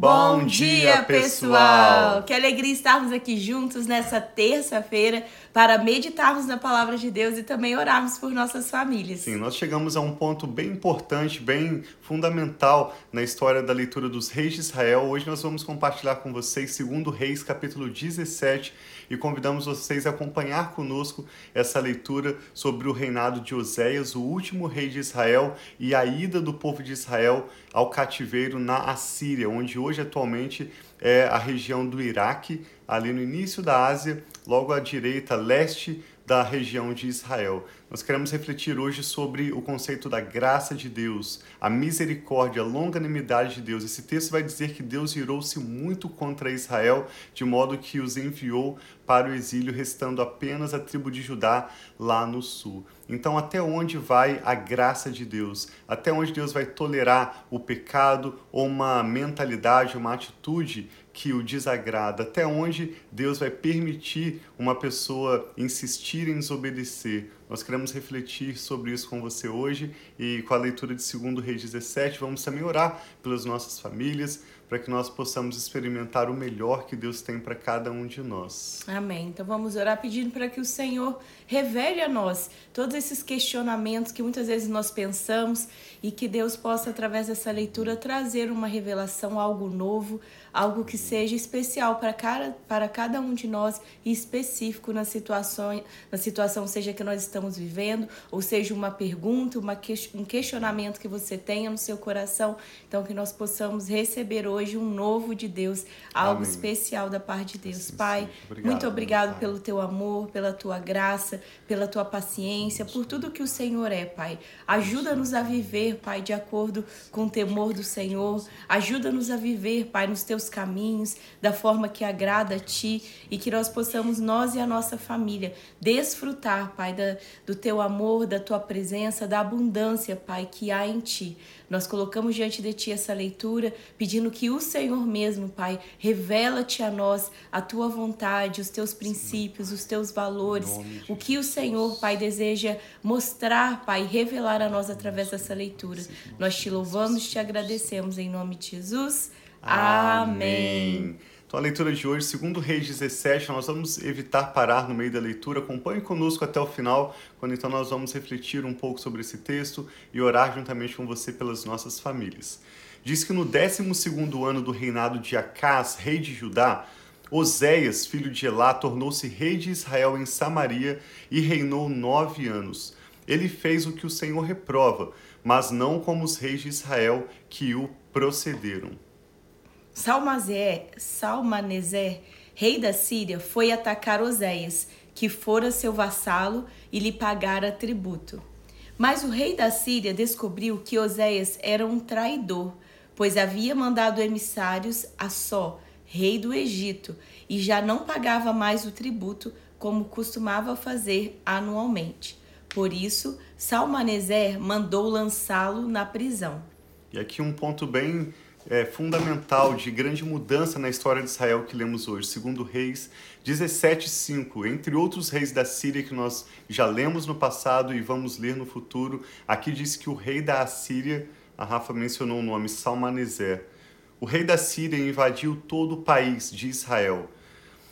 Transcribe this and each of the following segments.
Bom dia, pessoal! Que alegria estarmos aqui juntos nessa terça-feira para meditarmos na palavra de Deus e também orarmos por nossas famílias. Sim, nós chegamos a um ponto bem importante, bem fundamental na história da leitura dos reis de Israel. Hoje nós vamos compartilhar com vocês segundo Reis, capítulo 17, e convidamos vocês a acompanhar conosco essa leitura sobre o reinado de Oséias, o último rei de Israel, e a ida do povo de Israel ao cativeiro na Assíria, onde hoje atualmente é a região do Iraque, ali no início da Ásia, logo à direita, leste da região de Israel. Nós queremos refletir hoje sobre o conceito da graça de Deus, a misericórdia, a longanimidade de Deus. Esse texto vai dizer que Deus irou-se muito contra Israel, de modo que os enviou para o exílio, restando apenas a tribo de Judá lá no sul. Então, até onde vai a graça de Deus? Até onde Deus vai tolerar o pecado ou uma mentalidade, uma atitude que o desagrada? Até onde Deus vai permitir uma pessoa insistir em desobedecer? Nós queremos refletir sobre isso com você hoje e com a leitura de 2 Reis 17, vamos também orar pelas nossas famílias, para que nós possamos experimentar o melhor que Deus tem para cada um de nós. Amém. Então vamos orar pedindo para que o Senhor revele a nós todos esses questionamentos que muitas vezes nós pensamos e que Deus possa, através dessa leitura, trazer uma revelação, algo novo, algo que seja especial para cada, para cada um de nós e específico na situação, na situação seja que nós estamos vivendo, ou seja uma pergunta, uma, um questionamento que você tenha no seu coração. Então, que nós possamos receber hoje um novo de Deus, algo Amém. especial da parte de Deus. Sim, Pai, sim. Obrigado, muito obrigado Pai. pelo teu amor, pela tua graça, pela tua paciência, por tudo que o Senhor é, Pai. Ajuda-nos a viver, Pai, de acordo com o temor do Senhor. Ajuda-nos a viver, Pai, nos teus caminhos, da forma que agrada a Ti e que nós possamos, nós e a nossa família, desfrutar, Pai, da, do Teu amor, da Tua presença, da abundância, Pai, que há em Ti. Nós colocamos diante de Ti essa leitura, pedindo que o Senhor mesmo, Pai, revela-te a nós a Tua vontade, os Teus princípios, os Teus valores, o que o Senhor, Pai, deseja mostrar, Pai, revelar a nós através dessa leitura. Nós te louvamos, te agradecemos em nome de Jesus. Amém. Então, a leitura de hoje, segundo Reis 17, nós vamos evitar parar no meio da leitura. Acompanhe conosco até o final, quando então nós vamos refletir um pouco sobre esse texto e orar juntamente com você pelas nossas famílias. Diz que no 12 ano do reinado de Acás, rei de Judá, Oséias, filho de Elá, tornou-se rei de Israel em Samaria e reinou nove anos. Ele fez o que o Senhor reprova, mas não como os reis de Israel que o procederam. Salmazé, Salmaneser, rei da Síria, foi atacar Oséias, que fora seu vassalo e lhe pagara tributo. Mas o rei da Síria descobriu que Oséias era um traidor, pois havia mandado emissários a Só, rei do Egito, e já não pagava mais o tributo como costumava fazer anualmente. Por isso, Salmaneser mandou lançá-lo na prisão. E aqui um ponto bem é, fundamental de grande mudança na história de Israel que lemos hoje, segundo Reis 17:5, entre outros reis da Síria que nós já lemos no passado e vamos ler no futuro. Aqui diz que o rei da Assíria, a Rafa mencionou o nome Salmaneser. O rei da Síria invadiu todo o país de Israel,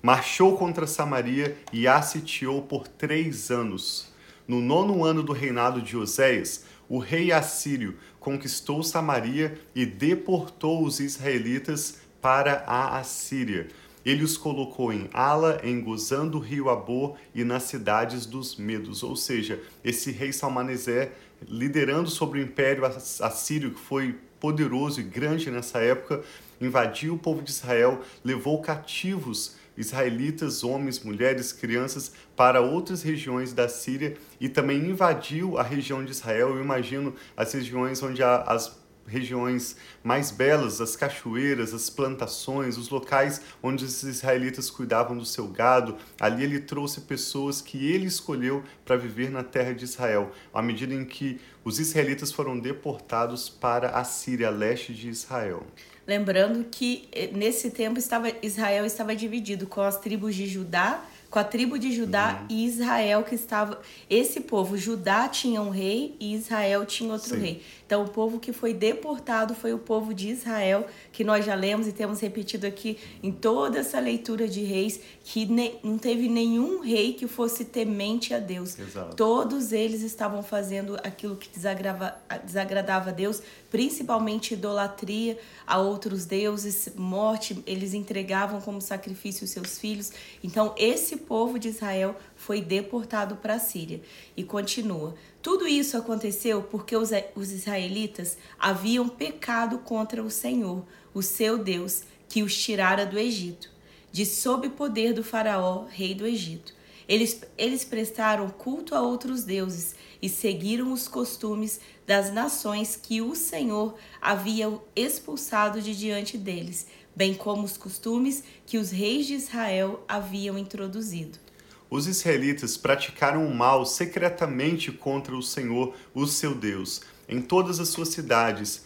marchou contra Samaria e a sitiou por três anos. No nono ano do reinado de Oséias, o rei assírio conquistou Samaria e deportou os israelitas para a Assíria. Ele os colocou em Ala, em Gozã do rio Abor e nas cidades dos Medos. Ou seja, esse rei Salmaneser, liderando sobre o império assírio, que foi poderoso e grande nessa época, invadiu o povo de Israel, levou cativos israelitas, homens, mulheres, crianças, para outras regiões da Síria e também invadiu a região de Israel. Eu imagino as regiões onde há as regiões mais belas, as cachoeiras, as plantações, os locais onde os israelitas cuidavam do seu gado. Ali ele trouxe pessoas que ele escolheu para viver na terra de Israel, à medida em que os israelitas foram deportados para a Síria, leste de Israel. Lembrando que eh, nesse tempo estava Israel estava dividido com as tribos de Judá, com a tribo de Judá uhum. e Israel que estava esse povo Judá tinha um rei e Israel tinha outro Sim. rei. Então, o povo que foi deportado foi o povo de Israel, que nós já lemos e temos repetido aqui em toda essa leitura de reis, que não teve nenhum rei que fosse temente a Deus. Exato. Todos eles estavam fazendo aquilo que desagrava, desagradava a Deus, principalmente idolatria a outros deuses, morte, eles entregavam como sacrifício seus filhos. Então, esse povo de Israel foi deportado para a Síria. E continua. Tudo isso aconteceu porque os, israelitas haviam pecado contra o Senhor, o seu Deus, que os tirara do Egito, de sob poder do Faraó, rei do Egito. Eles, eles prestaram culto a outros deuses e seguiram os costumes das nações que o Senhor havia expulsado de diante deles, bem como os costumes que os reis de Israel haviam introduzido. Os israelitas praticaram o mal secretamente contra o Senhor, o seu Deus, em todas as suas cidades,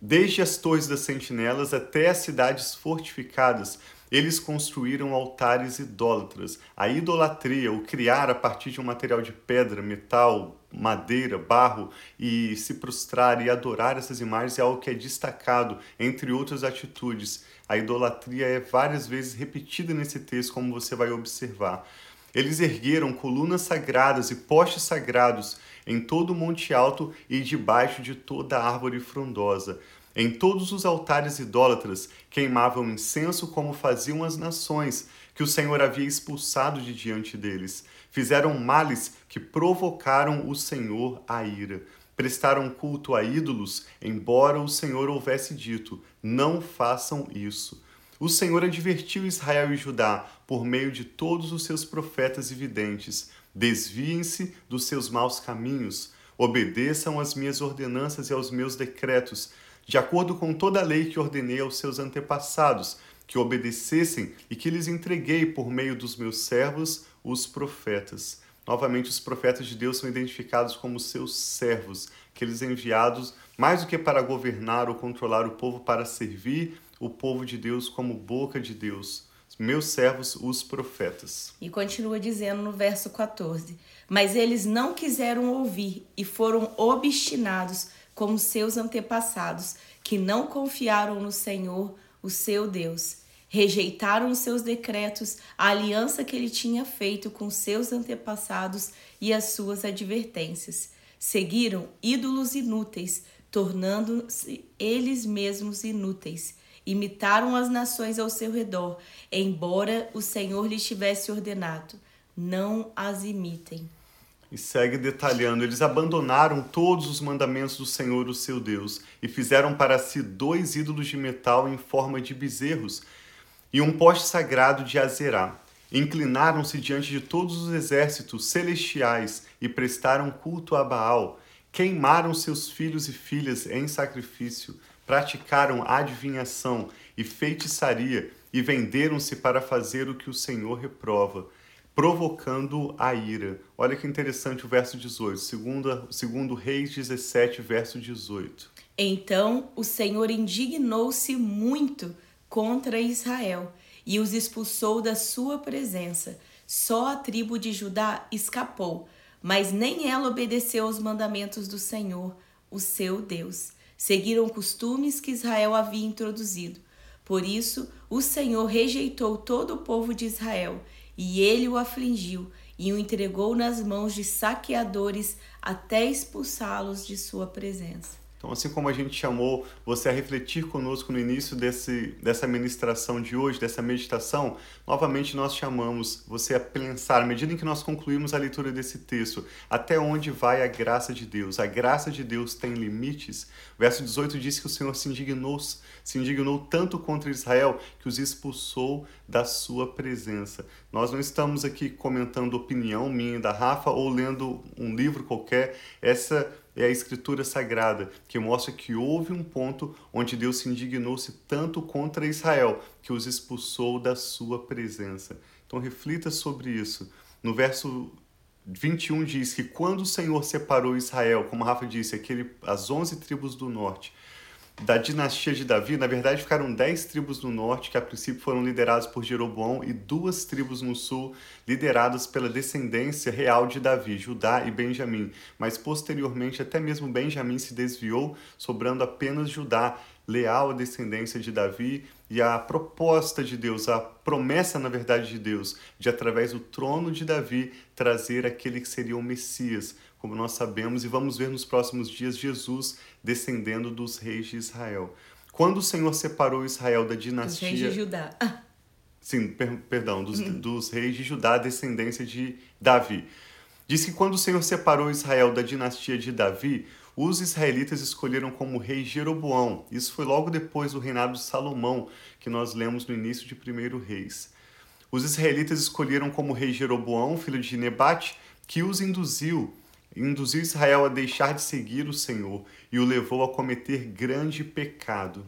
desde as torres das sentinelas até as cidades fortificadas. Eles construíram altares idólatras. A idolatria, o criar a partir de um material de pedra, metal, madeira, barro e se prostrar e adorar essas imagens é algo que é destacado entre outras atitudes. A idolatria é várias vezes repetida nesse texto, como você vai observar. Eles ergueram colunas sagradas e postes sagrados em todo o monte alto e debaixo de toda árvore frondosa. Em todos os altares idólatras queimavam incenso como faziam as nações que o Senhor havia expulsado de diante deles. Fizeram males que provocaram o Senhor a ira. Prestaram culto a ídolos, embora o Senhor houvesse dito: não façam isso. O Senhor advertiu Israel e Judá por meio de todos os seus profetas e videntes: desviem-se dos seus maus caminhos, obedeçam às minhas ordenanças e aos meus decretos de acordo com toda a lei que ordenei aos seus antepassados, que obedecessem e que lhes entreguei por meio dos meus servos, os profetas. Novamente, os profetas de Deus são identificados como seus servos, aqueles enviados mais do que para governar ou controlar o povo, para servir o povo de Deus como boca de Deus. Meus servos, os profetas. E continua dizendo no verso 14: Mas eles não quiseram ouvir e foram obstinados como seus antepassados, que não confiaram no Senhor, o seu Deus. Rejeitaram os seus decretos, a aliança que ele tinha feito com seus antepassados e as suas advertências. Seguiram ídolos inúteis, tornando-se eles mesmos inúteis. Imitaram as nações ao seu redor, embora o Senhor lhes tivesse ordenado: não as imitem. E segue detalhando: eles abandonaram todos os mandamentos do Senhor, o seu Deus, e fizeram para si dois ídolos de metal em forma de bezerros e um poste sagrado de Azerá. Inclinaram-se diante de todos os exércitos celestiais e prestaram culto a Baal. Queimaram seus filhos e filhas em sacrifício, praticaram adivinhação e feitiçaria e venderam-se para fazer o que o Senhor reprova provocando a ira. Olha que interessante o verso 18, segundo, segundo Reis 17, verso 18. Então o Senhor indignou-se muito contra Israel e os expulsou da sua presença. Só a tribo de Judá escapou, mas nem ela obedeceu aos mandamentos do Senhor, o seu Deus. Seguiram costumes que Israel havia introduzido. Por isso, o Senhor rejeitou todo o povo de Israel e ele o afligiu e o entregou nas mãos de saqueadores até expulsá-los de sua presença. Então, assim como a gente chamou você a refletir conosco no início desse, dessa ministração de hoje, dessa meditação, novamente nós chamamos você a pensar, à medida em que nós concluímos a leitura desse texto, até onde vai a graça de Deus? A graça de Deus tem limites? Verso 18 diz que o Senhor se indignou, se indignou tanto contra Israel que os expulsou da sua presença. Nós não estamos aqui comentando opinião minha da Rafa ou lendo um livro qualquer. Essa é a Escritura Sagrada, que mostra que houve um ponto onde Deus se indignou-se tanto contra Israel que os expulsou da sua presença. Então reflita sobre isso. No verso 21 diz que quando o Senhor separou Israel, como Rafa disse, aquele, as onze tribos do norte, da dinastia de Davi, na verdade ficaram dez tribos no norte, que a princípio foram lideradas por Jeroboão, e duas tribos no sul, lideradas pela descendência real de Davi, Judá e Benjamim. Mas posteriormente, até mesmo Benjamim se desviou, sobrando apenas Judá, leal à descendência de Davi, e a proposta de Deus, a promessa, na verdade, de Deus, de através do trono de Davi trazer aquele que seria o Messias como nós sabemos, e vamos ver nos próximos dias Jesus descendendo dos reis de Israel. Quando o Senhor separou Israel da dinastia. Dos reis de Judá. Ah. Sim, per perdão, dos, hum. dos reis de Judá, descendência de Davi. Diz que quando o Senhor separou Israel da dinastia de Davi, os israelitas escolheram como rei Jeroboão. Isso foi logo depois do reinado de Salomão, que nós lemos no início de 1 Reis. Os israelitas escolheram como rei Jeroboão, filho de Nebate, que os induziu induziu Israel a deixar de seguir o Senhor e o levou a cometer grande pecado.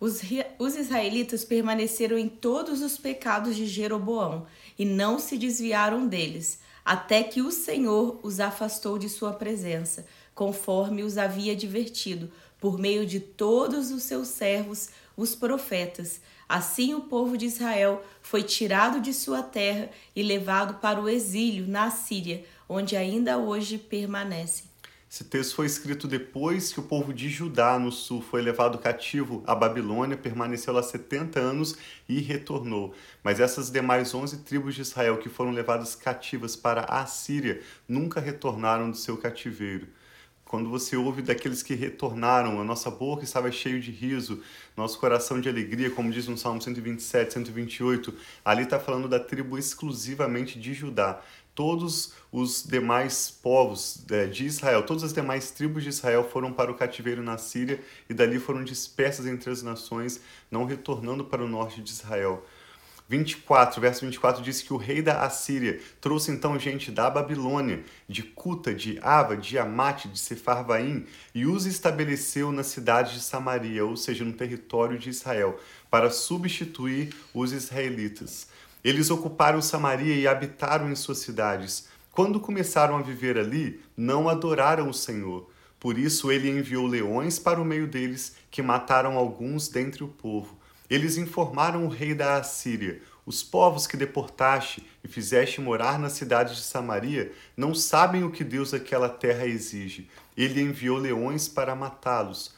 Os, os israelitas permaneceram em todos os pecados de Jeroboão e não se desviaram deles, até que o Senhor os afastou de sua presença, conforme os havia advertido, por meio de todos os seus servos, os profetas. Assim o povo de Israel foi tirado de sua terra e levado para o exílio na Síria, onde ainda hoje permanecem. Esse texto foi escrito depois que o povo de Judá, no sul, foi levado cativo à Babilônia, permaneceu lá 70 anos e retornou. Mas essas demais 11 tribos de Israel que foram levadas cativas para a Síria nunca retornaram do seu cativeiro. Quando você ouve daqueles que retornaram, a nossa boca estava cheia de riso, nosso coração de alegria, como diz no Salmo 127, 128, ali está falando da tribo exclusivamente de Judá todos os demais povos é, de Israel, todas as demais tribos de Israel foram para o cativeiro na Síria e dali foram dispersas entre as nações, não retornando para o norte de Israel. 24, verso 24 diz que o rei da Assíria trouxe então gente da Babilônia, de Cuta, de Ava, de Amate, de Sefarvaim, e os estabeleceu na cidade de Samaria, ou seja, no território de Israel, para substituir os israelitas. Eles ocuparam Samaria e habitaram em suas cidades. Quando começaram a viver ali, não adoraram o Senhor. Por isso ele enviou leões para o meio deles, que mataram alguns dentre o povo. Eles informaram o rei da Assíria: Os povos que deportaste e fizeste morar na cidade de Samaria não sabem o que Deus daquela terra exige. Ele enviou leões para matá-los,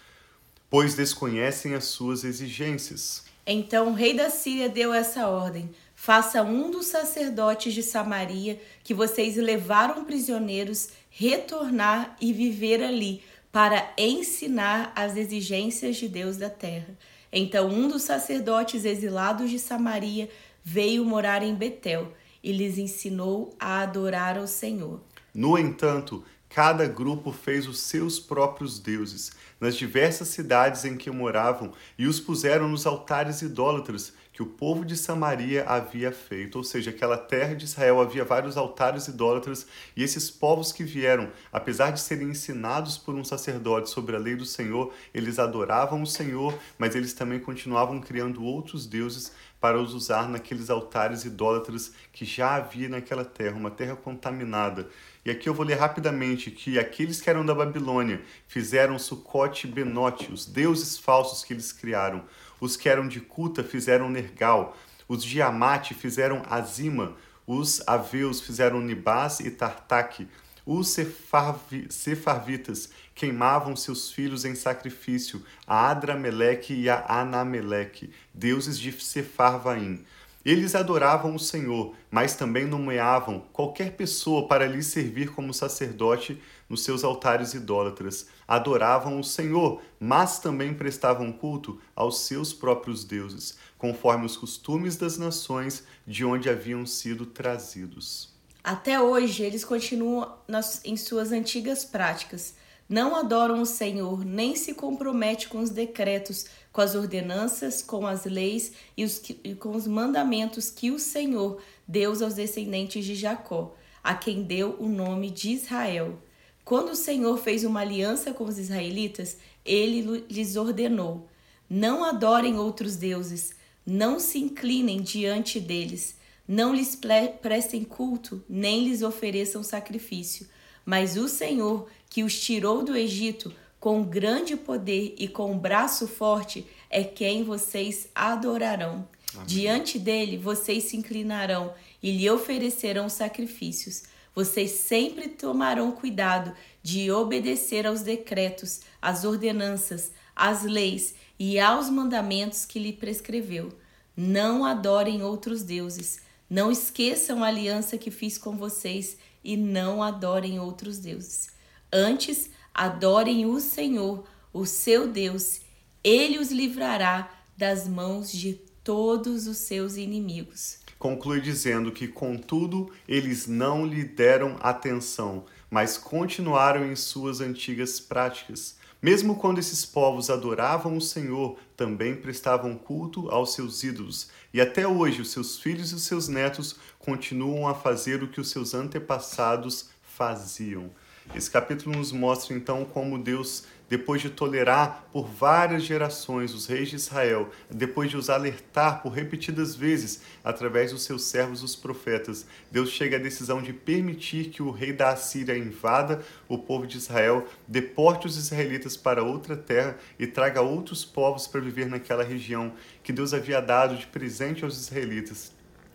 pois desconhecem as suas exigências. Então o rei da Síria deu essa ordem: Faça um dos sacerdotes de Samaria que vocês levaram prisioneiros retornar e viver ali para ensinar as exigências de Deus da terra. Então um dos sacerdotes exilados de Samaria veio morar em Betel e lhes ensinou a adorar ao Senhor. No entanto, cada grupo fez os seus próprios deuses nas diversas cidades em que moravam e os puseram nos altares idólatras que o povo de Samaria havia feito, ou seja, aquela terra de Israel havia vários altares idólatras e esses povos que vieram, apesar de serem ensinados por um sacerdote sobre a lei do Senhor, eles adoravam o Senhor, mas eles também continuavam criando outros deuses para os usar naqueles altares idólatras que já havia naquela terra, uma terra contaminada. E aqui eu vou ler rapidamente que aqueles que eram da Babilônia fizeram Sucote e Benote, os deuses falsos que eles criaram. Os que eram de Cuta fizeram Nergal. Os de Amate fizeram Azima. Os aveus fizeram Nibás e Tartaque. Os Sefarvi, Sefarvitas queimavam seus filhos em sacrifício, a Adrameleque e a Anameleque, deuses de Sefarvaim. Eles adoravam o Senhor, mas também nomeavam qualquer pessoa para lhe servir como sacerdote nos seus altares idólatras. Adoravam o Senhor, mas também prestavam culto aos seus próprios deuses, conforme os costumes das nações de onde haviam sido trazidos. Até hoje, eles continuam nas, em suas antigas práticas. Não adoram o Senhor, nem se comprometem com os decretos com as ordenanças, com as leis e, os, e com os mandamentos que o Senhor deu aos descendentes de Jacó, a quem deu o nome de Israel. Quando o Senhor fez uma aliança com os israelitas, ele lhes ordenou: Não adorem outros deuses, não se inclinem diante deles, não lhes prestem culto, nem lhes ofereçam sacrifício. Mas o Senhor, que os tirou do Egito, com grande poder e com braço forte, é quem vocês adorarão. Amém. Diante dele vocês se inclinarão e lhe oferecerão sacrifícios. Vocês sempre tomarão cuidado de obedecer aos decretos, às ordenanças, às leis e aos mandamentos que lhe prescreveu. Não adorem outros deuses. Não esqueçam a aliança que fiz com vocês e não adorem outros deuses. Antes, adorem o Senhor, o seu Deus. Ele os livrará das mãos de todos os seus inimigos. Conclui dizendo que, contudo, eles não lhe deram atenção, mas continuaram em suas antigas práticas. Mesmo quando esses povos adoravam o Senhor, também prestavam culto aos seus ídolos, e até hoje os seus filhos e os seus netos continuam a fazer o que os seus antepassados faziam. Esse capítulo nos mostra então como Deus depois de tolerar por várias gerações os reis de Israel, depois de os alertar por repetidas vezes através dos seus servos, os profetas, Deus chega à decisão de permitir que o rei da Assíria invada o povo de Israel, deporte os israelitas para outra terra e traga outros povos para viver naquela região que Deus havia dado de presente aos israelitas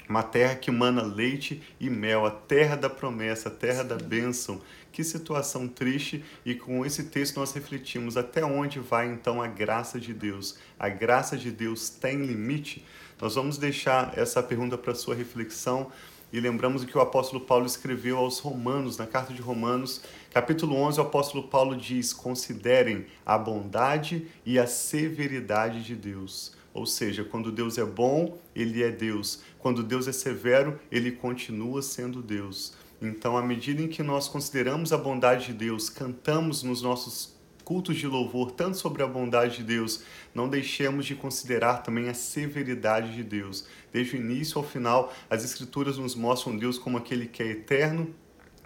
uma terra que mana leite e mel, a terra da promessa, a terra da bênção. Que situação triste! E com esse texto nós refletimos até onde vai então a graça de Deus. A graça de Deus tem limite? Nós vamos deixar essa pergunta para sua reflexão e lembramos o que o apóstolo Paulo escreveu aos Romanos, na carta de Romanos, capítulo 11, o apóstolo Paulo diz: Considerem a bondade e a severidade de Deus. Ou seja, quando Deus é bom, ele é Deus. Quando Deus é severo, ele continua sendo Deus. Então, à medida em que nós consideramos a bondade de Deus, cantamos nos nossos cultos de louvor tanto sobre a bondade de Deus, não deixemos de considerar também a severidade de Deus. Desde o início ao final, as Escrituras nos mostram Deus como aquele que é eterno,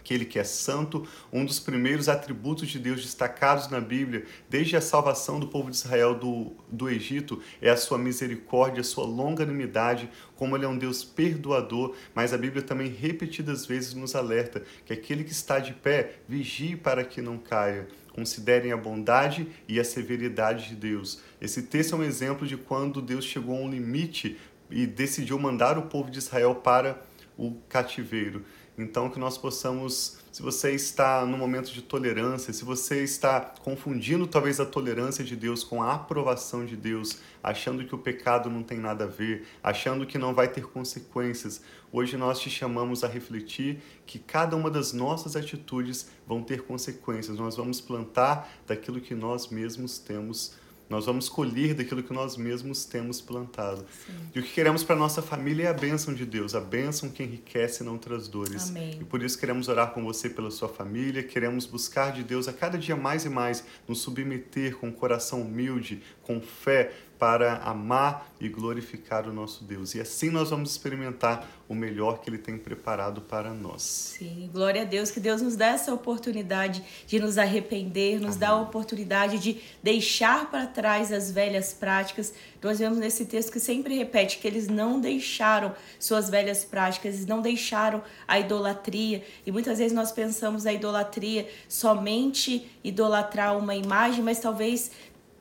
aquele que é santo, um dos primeiros atributos de Deus destacados na Bíblia, desde a salvação do povo de Israel do, do Egito, é a sua misericórdia, a sua longanimidade, como ele é um Deus perdoador, mas a Bíblia também repetidas vezes nos alerta que aquele que está de pé, vigie para que não caia. Considerem a bondade e a severidade de Deus. Esse texto é um exemplo de quando Deus chegou a um limite e decidiu mandar o povo de Israel para o cativeiro. Então, que nós possamos, se você está no momento de tolerância, se você está confundindo talvez a tolerância de Deus com a aprovação de Deus, achando que o pecado não tem nada a ver, achando que não vai ter consequências, hoje nós te chamamos a refletir que cada uma das nossas atitudes vão ter consequências. Nós vamos plantar daquilo que nós mesmos temos nós vamos colher daquilo que nós mesmos temos plantado. Sim. E o que queremos para nossa família é a bênção de Deus, a bênção que enriquece e não traz dores. Amém. E por isso queremos orar com você pela sua família, queremos buscar de Deus a cada dia mais e mais, nos submeter com um coração humilde, com fé, para amar e glorificar o nosso Deus. E assim nós vamos experimentar o melhor que Ele tem preparado para nós. Sim, glória a Deus, que Deus nos dá essa oportunidade de nos arrepender, nos Amém. dá a oportunidade de deixar para trás as velhas práticas. Nós vemos nesse texto que sempre repete que eles não deixaram suas velhas práticas, eles não deixaram a idolatria. E muitas vezes nós pensamos a idolatria somente idolatrar uma imagem, mas talvez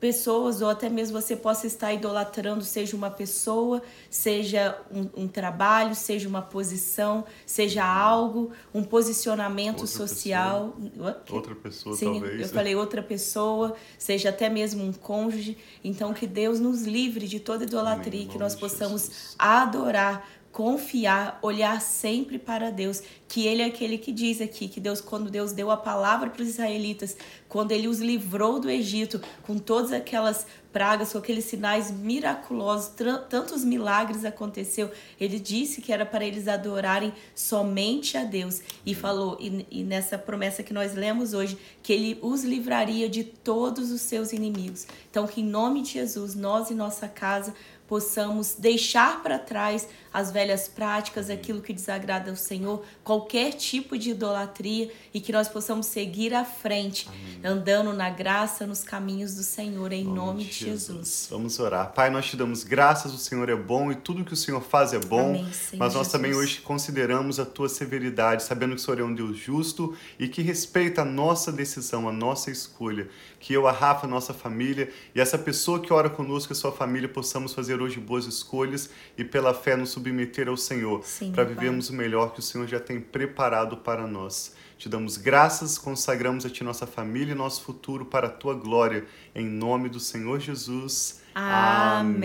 pessoas, ou até mesmo você possa estar idolatrando, seja uma pessoa, seja um, um trabalho, seja uma posição, seja algo, um posicionamento outra social. Pessoa. Outra pessoa, Sim, talvez. Eu falei outra pessoa, seja até mesmo um cônjuge. Então, que Deus nos livre de toda idolatria, Amém, que nós possamos Jesus. adorar confiar, olhar sempre para Deus, que ele é aquele que diz aqui que Deus quando Deus deu a palavra para os israelitas, quando ele os livrou do Egito com todas aquelas pragas, com aqueles sinais miraculosos, tantos milagres aconteceu, ele disse que era para eles adorarem somente a Deus e falou e, e nessa promessa que nós lemos hoje que ele os livraria de todos os seus inimigos. Então que em nome de Jesus nós e nossa casa possamos deixar para trás as velhas práticas, aquilo que desagrada ao Senhor, qualquer tipo de idolatria e que nós possamos seguir à frente, Amém. andando na graça, nos caminhos do Senhor, em nome, nome de Jesus. Jesus. Vamos orar. Pai, nós te damos graças, o Senhor é bom e tudo que o Senhor faz é bom, Amém, mas nós Jesus. também hoje consideramos a tua severidade, sabendo que o Senhor é um Deus justo e que respeita a nossa decisão, a nossa escolha. Que eu, a Rafa, a nossa família e essa pessoa que ora conosco, a sua família, possamos fazer hoje boas escolhas e pela fé nos submeter ao Senhor, para vivermos o melhor que o Senhor já tem preparado para nós. Te damos graças, consagramos a Ti nossa família e nosso futuro para a Tua glória, em nome do Senhor Jesus. Amém.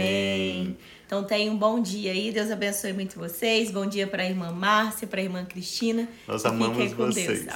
Amém. Então tenha um bom dia aí, Deus abençoe muito vocês. Bom dia para a irmã Márcia, para a irmã Cristina. Nós amamos vocês. Deus.